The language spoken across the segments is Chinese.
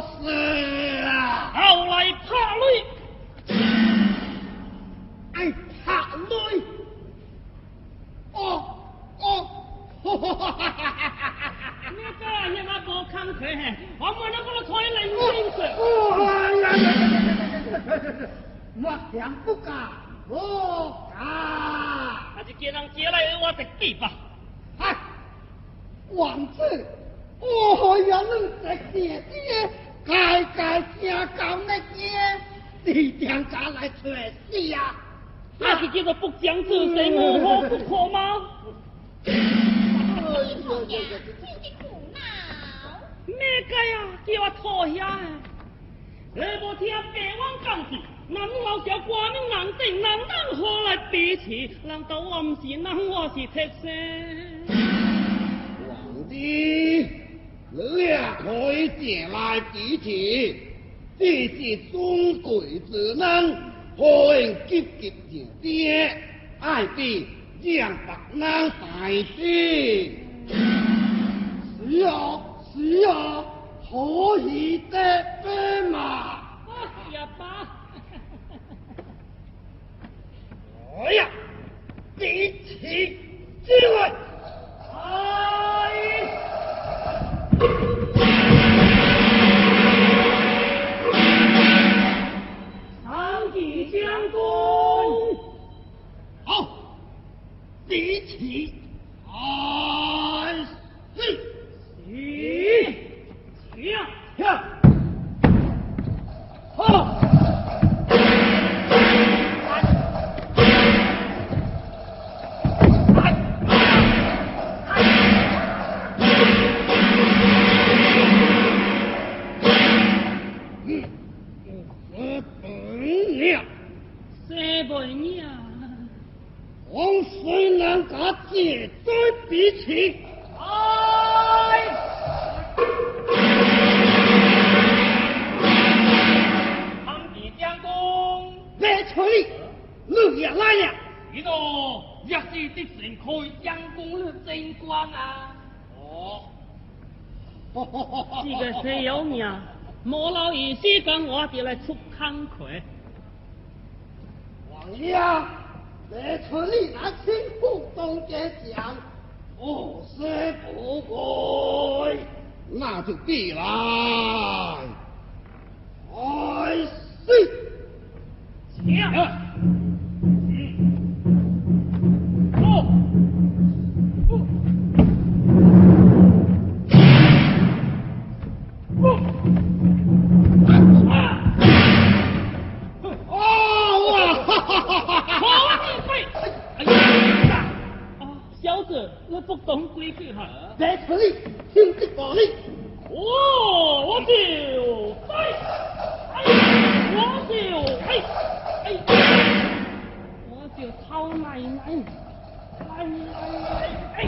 死啊！后来怕累，哎，怕累，哦哦，哈哈哈哈哈哈！你这你咋不看？我们那个可以来认哦。哎呀呀呀呀呀呀！我想不干，哦啊。那就给人接来，我再给吧。哎，王子。哦呀，恁在爹爹。太太家搞那些，你点咱来吹死啊？那是叫做不讲自身，无好不可吗？哎呀，你的苦恼。咩个呀？叫我讨厌。你无听白王讲那，难老小寡人难定，难何来比起？难道我唔是？那我是特色？皇帝。你也可以借来支持，支持中国之人，欢迎积极前先。爱的让答案大师。是啊，是啊，可以的。飞马，呀马。哎呀，这次机会太。一起，二起，起呀，起呀！真光啊！哦，这个谁有命？莫老意思跟我就来出康魁。王爷，来处理那清府东街将，不是不归，那就必来。开始，请。不懂规矩哈，在此里听这法令。哦，我就哎，我就哎哎，我就操奶奶，奶奶哎。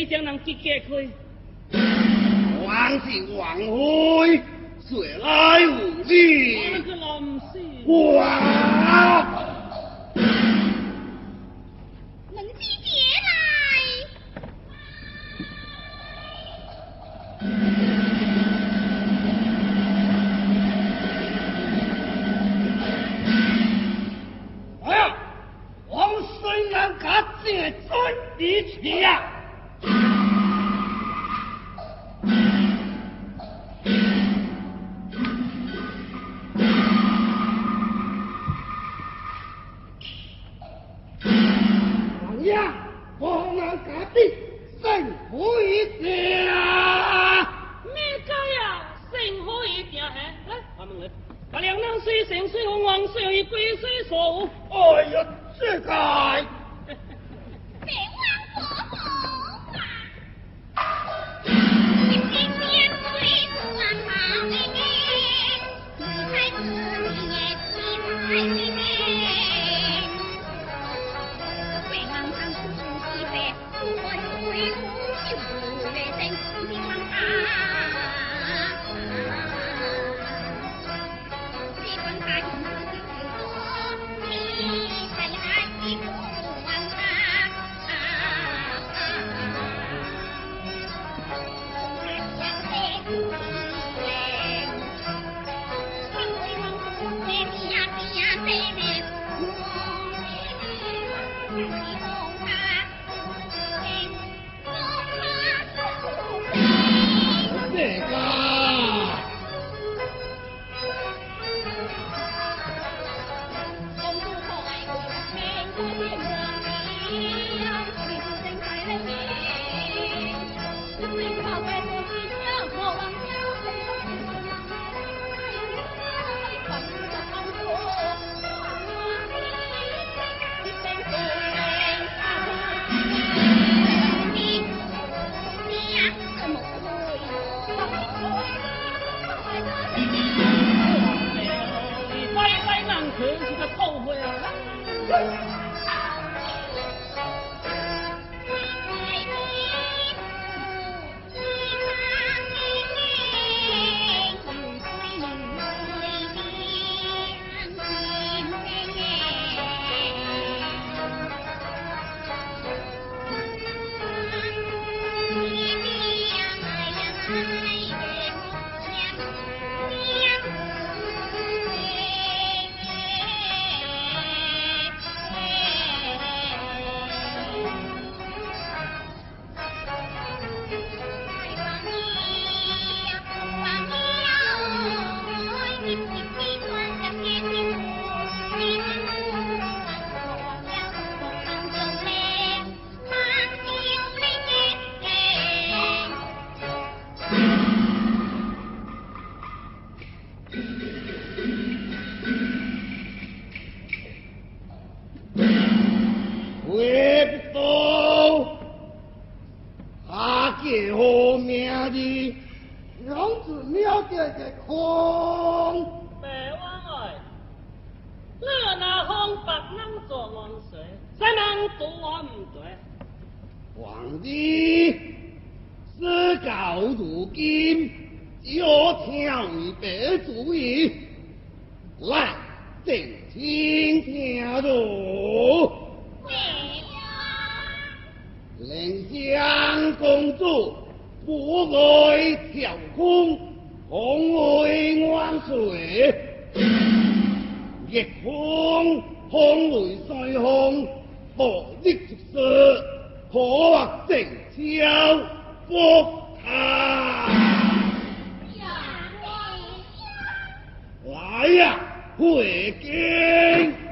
死假悲将人结假开。好名字，娘子了解个空。白话爱，那那方白人做王水，怎能独我唔对？皇帝，事到如今，要听你的主意，来，静听听着。令香公主不爱调空，恐爱万岁。逆恐恐会再控，何益出事？可或成交福他？来呀、回京！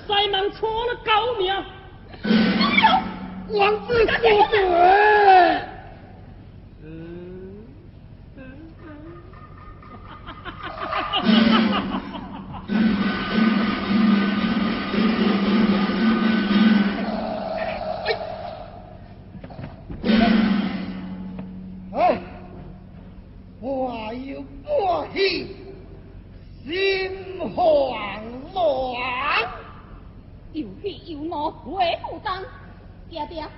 西门芒了高明王子公主对呀对呀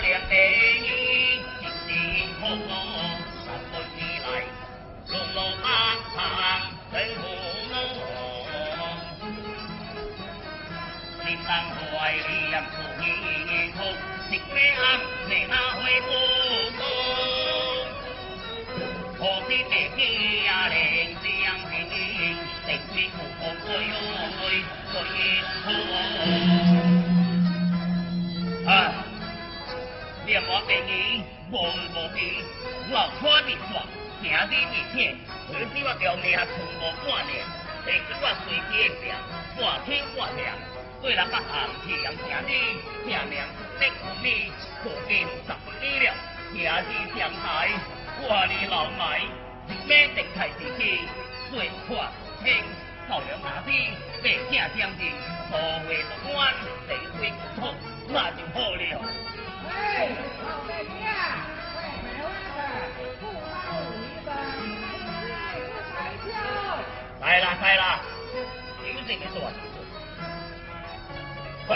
两杯烟，一时空十分美丽，龙楼攀山等红龙，天山海两处烟空，食咩啊？你那会不懂？何必被你呀令相听，定是苦苦不用泪，所以痛。唉。电话便宜无毋无病我看你看兄弟你请你知我条命存无半年但是我随机应变我听我娘对人不行气人兄弟兄弟兄弟可给你十分力量兄上台我的老迈马登台之际水火不兴头脑大点别假将军无话不管地位不同那就好了哎，老再见！哎，买外子，不拉武夷山，哎，不踩桥，来了来了，有这个说。不，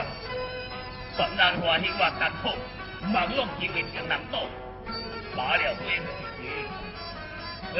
咱南华这块干土，马龙几位挺能干，马廖会。嗯。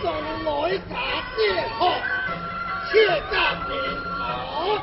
念一众来家借学，切家面我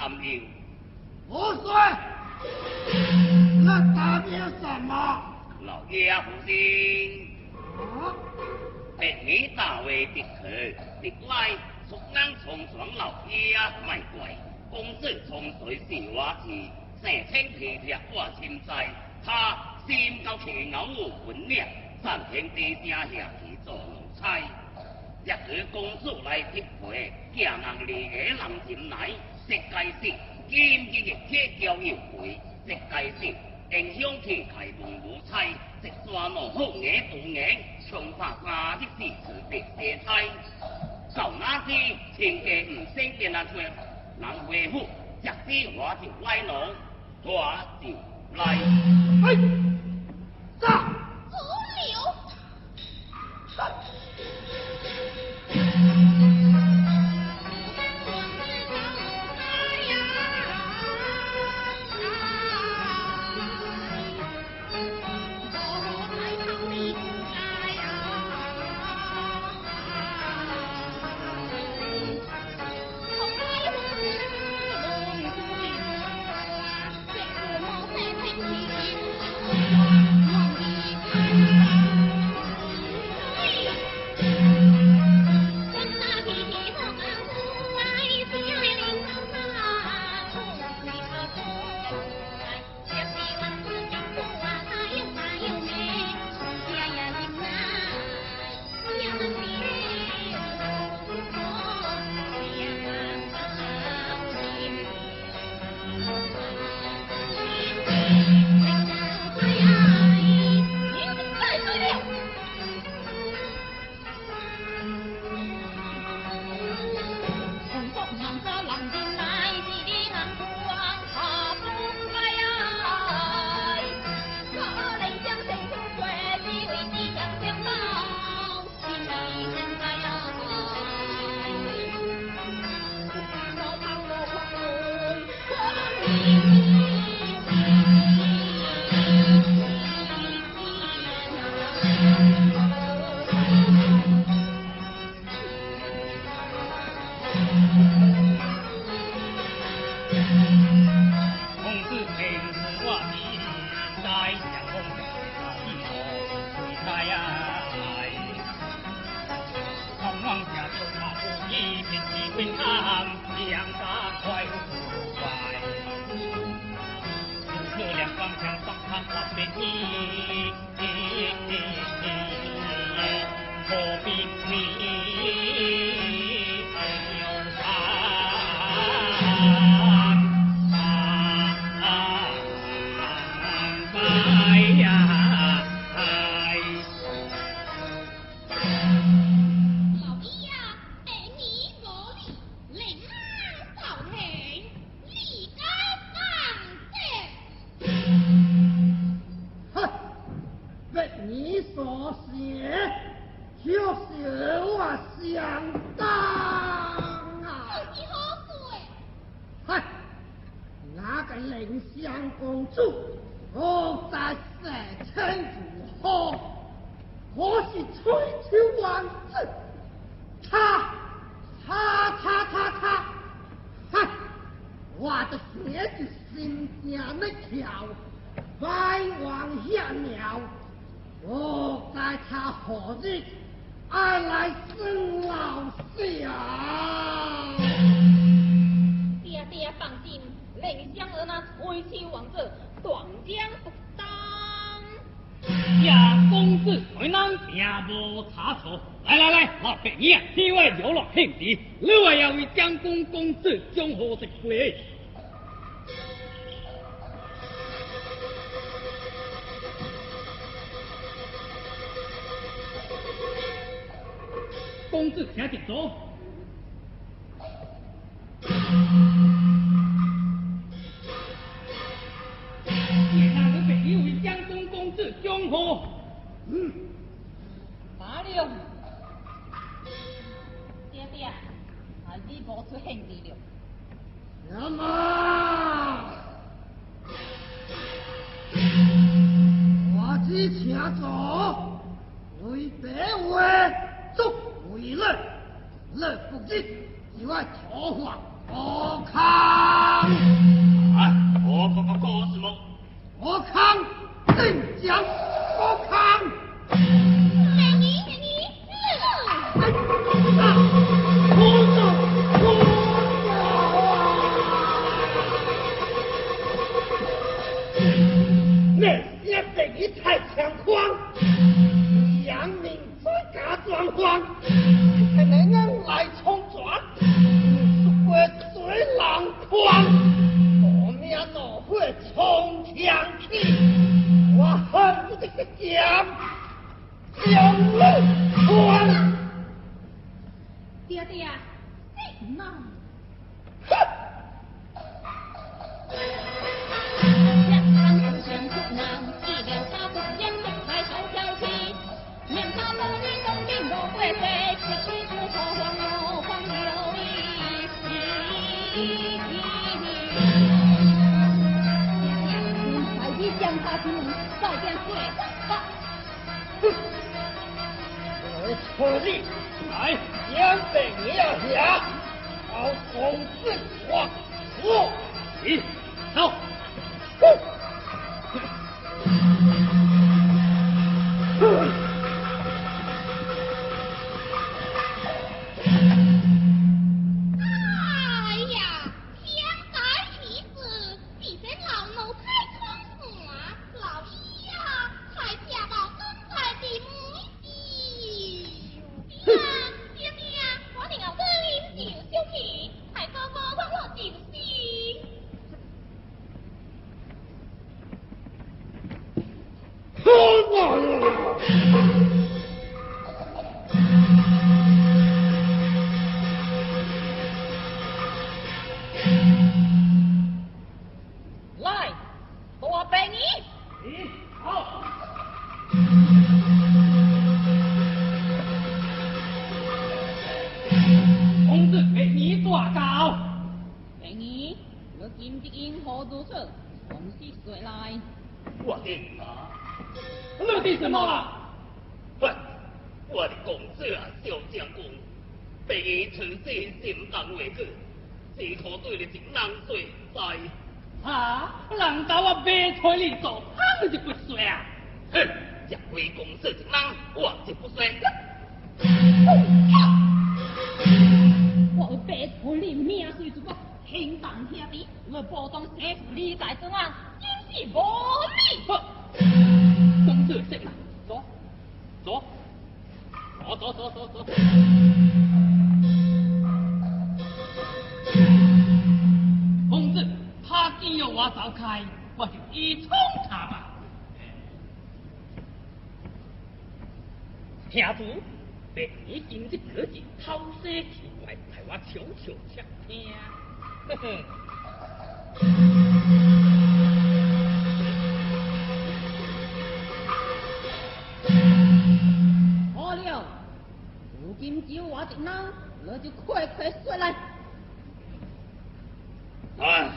暗流。我说，那他们什么？老爷不人。啊！你大卫的去，的来，出南闯闯老爷卖贵，公子从水是瓦子，三千皮贴我千载，他心高气傲无本领，上天地下下去做奴才。若是公主来匹配，嫁人离个人来。世界级金鸡的皆叫有飞，世界级音响天开动如彩，一山落好硬硬硬，上怕马的蹄子跌跌栽。走哪？千家五色变南去，南归户，一枝花就来弄，花就来。哎，上。好。道。公子听得懂？你那个被誉为江东公子，江河？嗯，哪里爹爹，你无出兄弟了。什么？我只请走，为白话做。为了乐不知，就爱讨伐我康。啊，我康个搞什么？我康镇江，我康。太猖狂，杨明在家装慌。来冲转，会水浪狂，我命都会冲天去，我恨不得将将路穿。爹爹，你快点回吧。哼！我出力来将北要下，好公子我我你走。哼！嗯。好了，如今只有我一人，那就快快说来。来、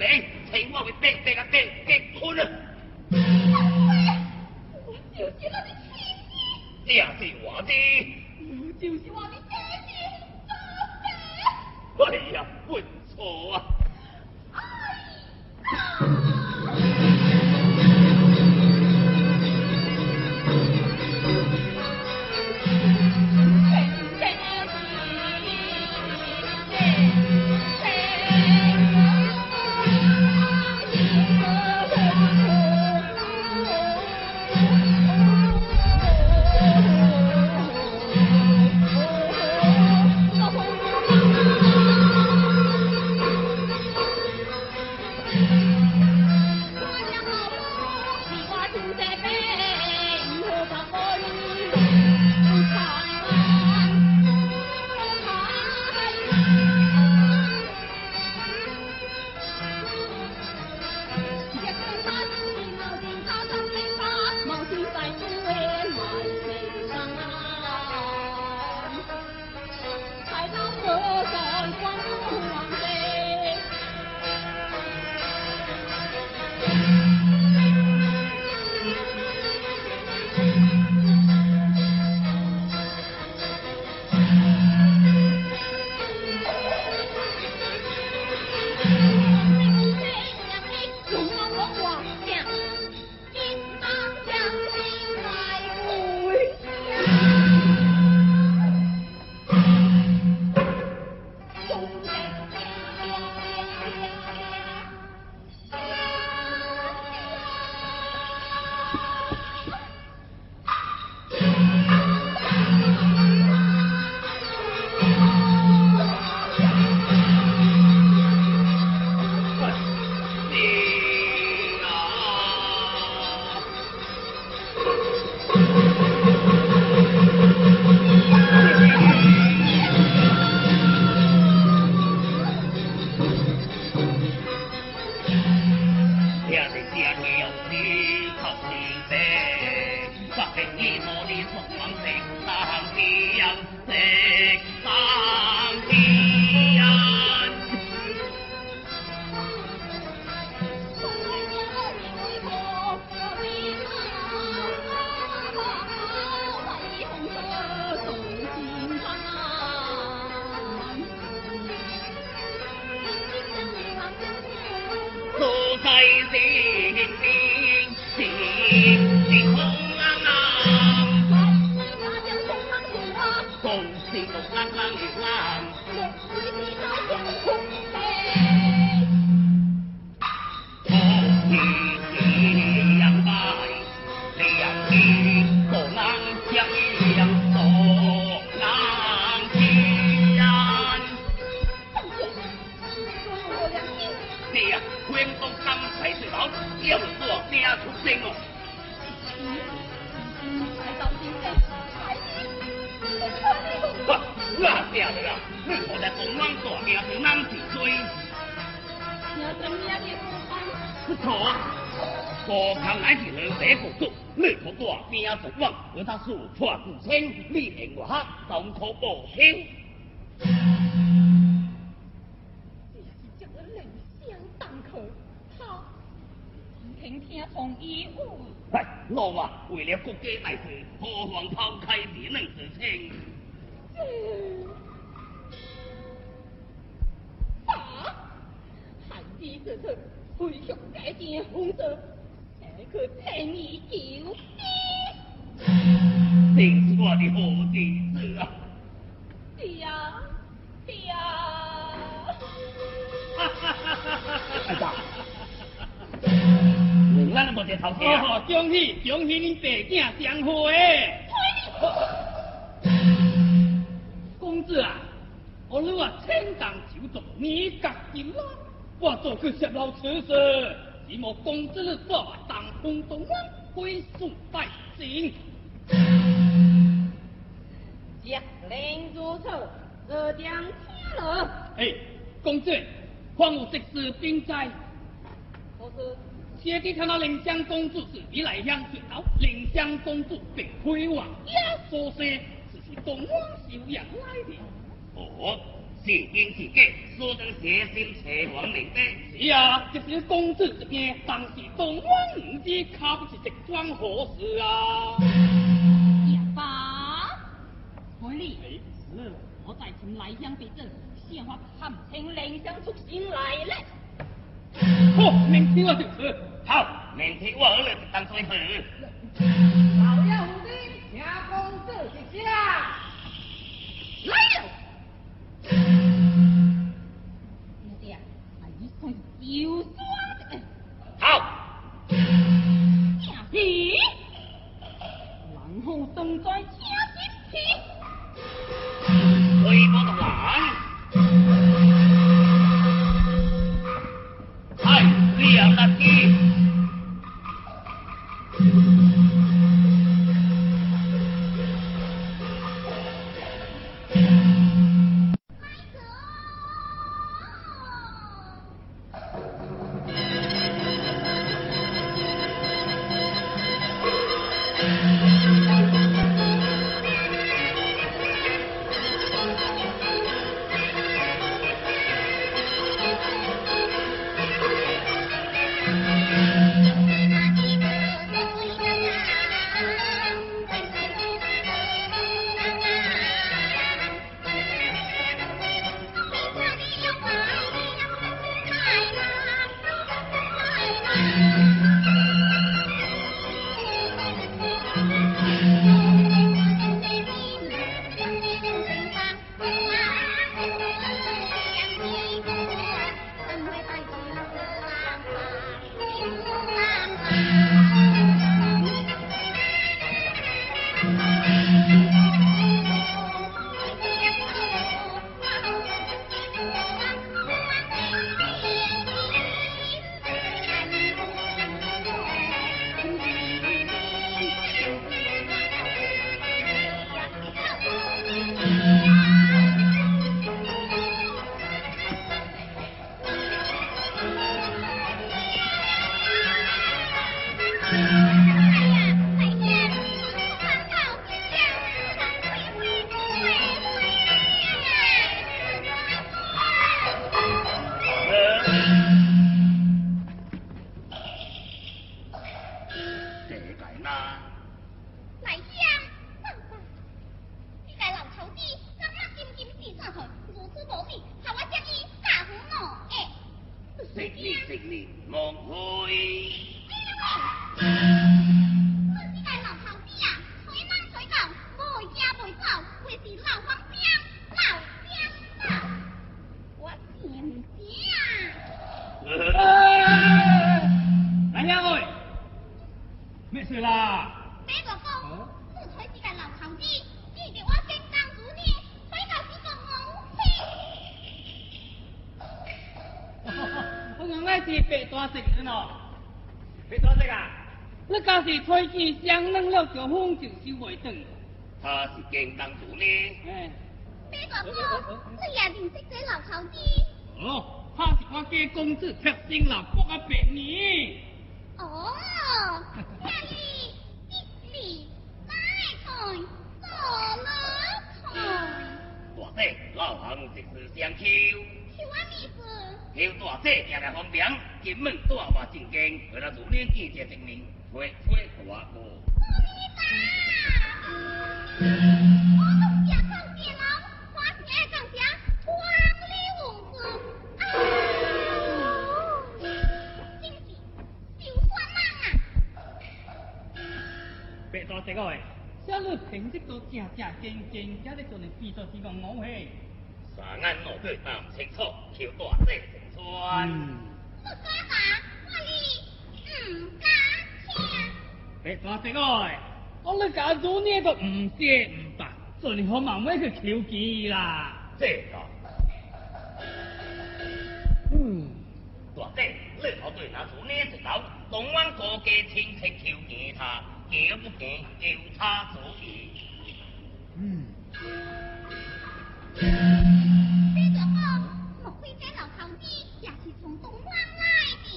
¿Ve? 叫我，你出声哦。我你。我，我在公安大，边阿南靖。也？不错，我靠乃是两肋插刀，你可大边阿台，我他输穿古，你听我黑，东靠无。明听从义务。哎，我，为了国家大事，何妨抛开你能之情？啊！汉帝这次回向改进红色，可陪你救命。是我的好弟子啊！对呀、对呀、哈哈哈哈哈！哦，恭喜恭喜恁爸囝相会。公子啊，我汝啊千重求着你甲金啦，我做去泄老此事，只望公子做当风动浪，归宿拜神。接领主处，这将天了。哎，公子，况有这事兵在。谢帝看到林香公主是一来香水到，林香公主被亏王压所生，只是东王修养来的。哦，是因是假，所当写心邪王明的。是啊，就是公子一件，但是东王唔知卡不是一桩好事啊。也罢，回礼。哎，是。我再请来香别阵，先发探清林香出心来了。好，明天我就去。好，明天我儿来当最后。老爷府的，请公子一下。来了。兄弟啊，一算就算。好。正是。然后等在车前去。回波的王。小风就收袂转。他是京当主呢。哎。别大哥，你也认识这老头子？哦，他是我家公子贴心老伯阿伯呢。哦，家里一里再开做了开。大姐，老行一时相求。求我咩事？求大姐行来方便，进门带我进京，为了。如年记者证明，会会大哥。我东家靠电脑，花钱更加黄里无子。真是小酸人啊！别多这个喂，小女平时都正正经经，今日做你比作是个我嘿。三眼老对谈清楚，求大姐成全。不干嘛？我哩唔敢听。别多这个喂。我那家做呢都唔谢唔办，最好慢慢去求见啦。这个，嗯，大姐，你好对拿出捏一刀，东湾各家亲戚求见他，叫不见，由他做主。嗯。这个讲，莫非这老头子也是从东湾来的？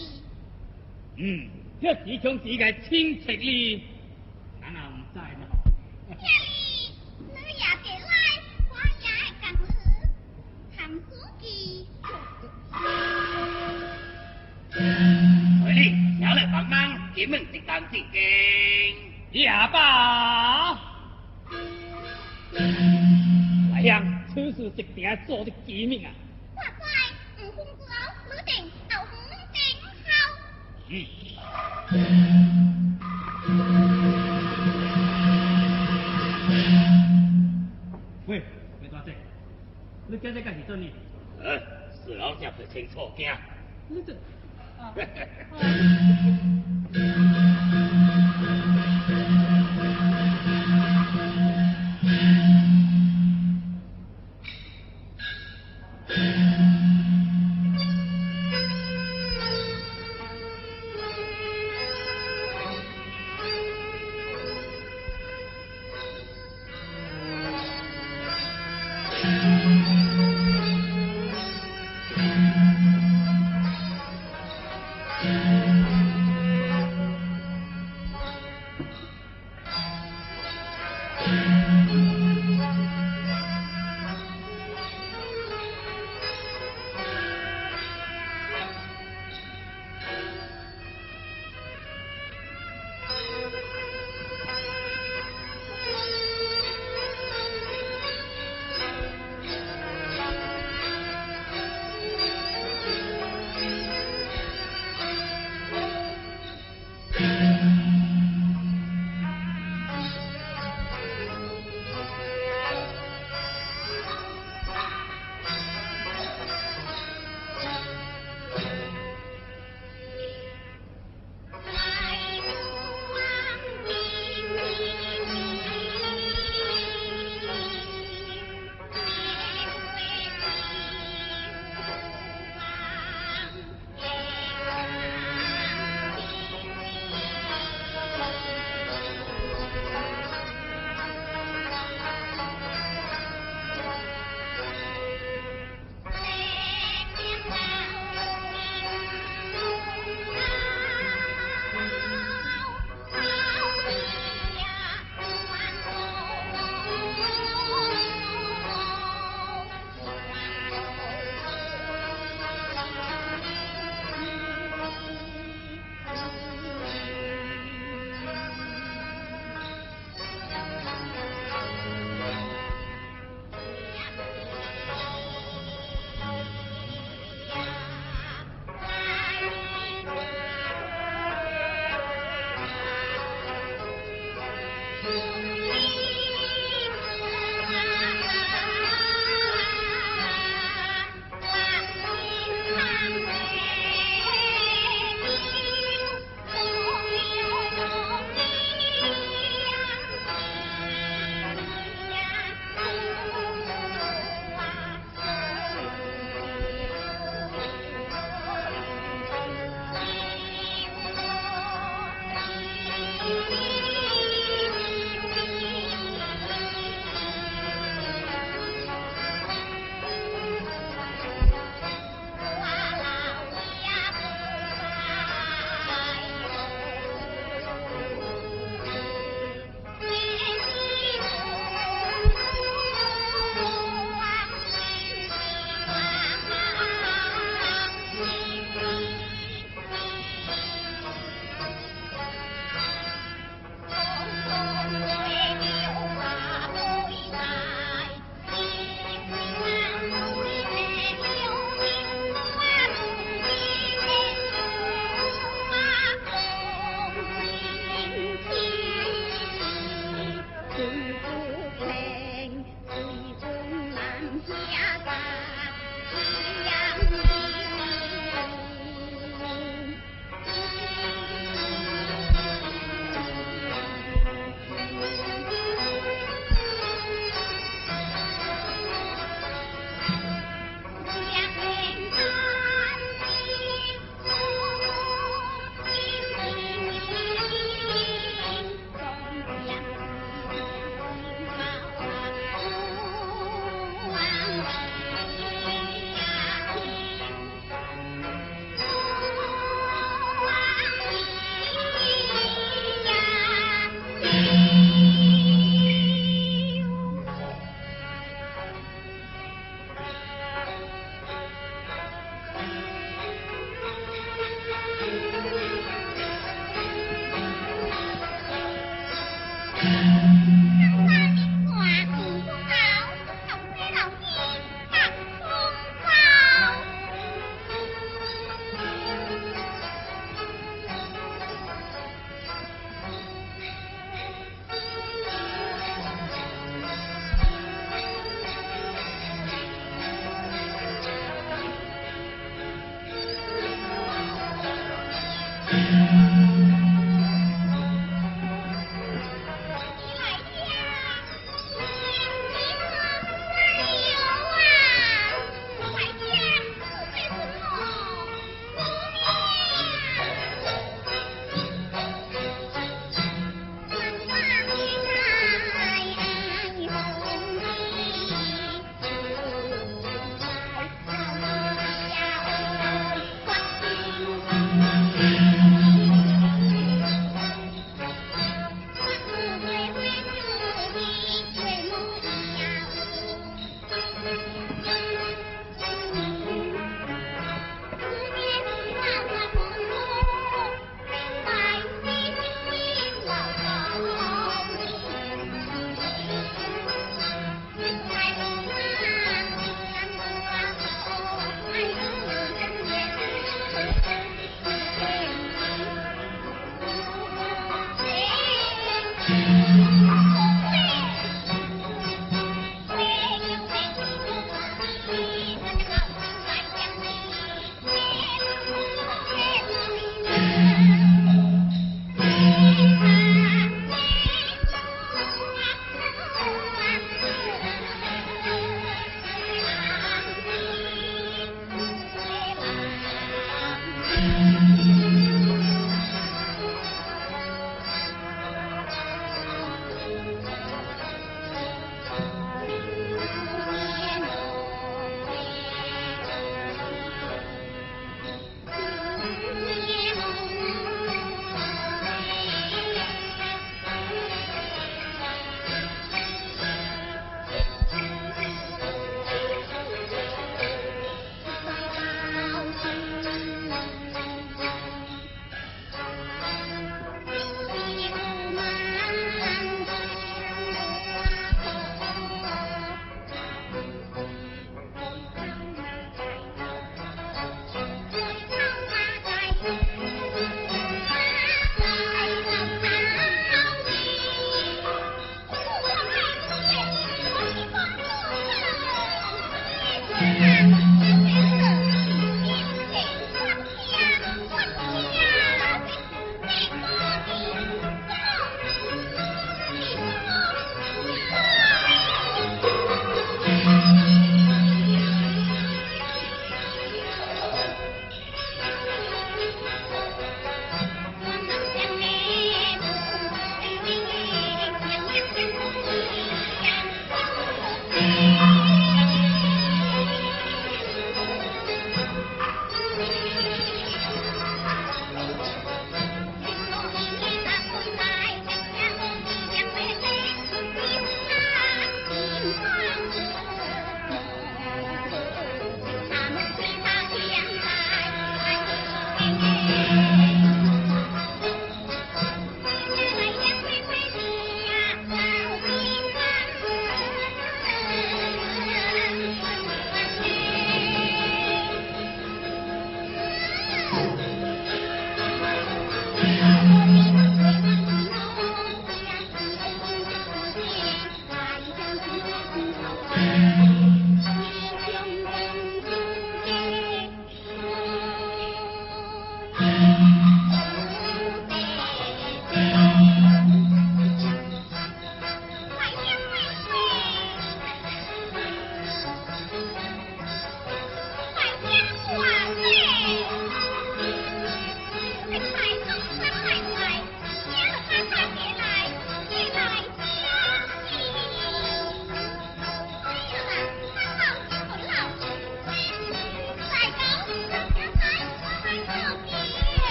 嗯，这是从自个亲戚哩，咱也唔知呢。这里你也得来，我也会跟你谈书记。回嚟，有嚟帮忙，点样直当正经？哑巴，来呀，此事一定要做得机密啊！我知，唔封朝，你定后五定后。嗯。喂，魏大姐，你今日干是做呢？呃，四老家不清楚惊。你这，啊，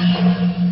Amen.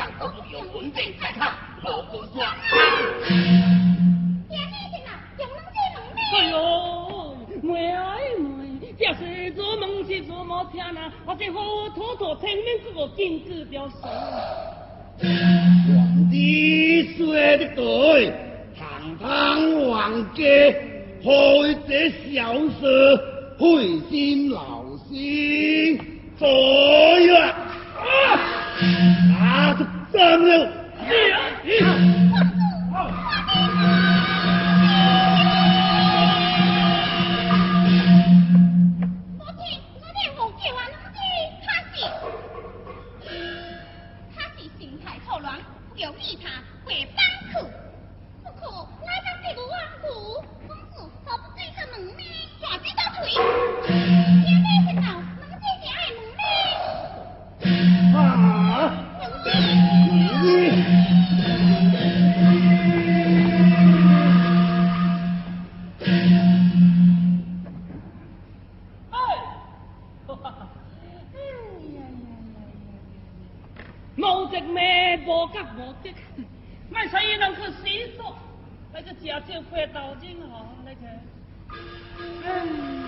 上东有，有？哎呦，问啊问，这是做做呐？好妥妥证明这个建表条皇帝说的对，堂堂王家何为这小事？灰心老心，啊！啊，都算了。娘，娘，我，冇隻咩波吉冇隻，咪所以能去洗手，那个假酒快到尽好那个。嗯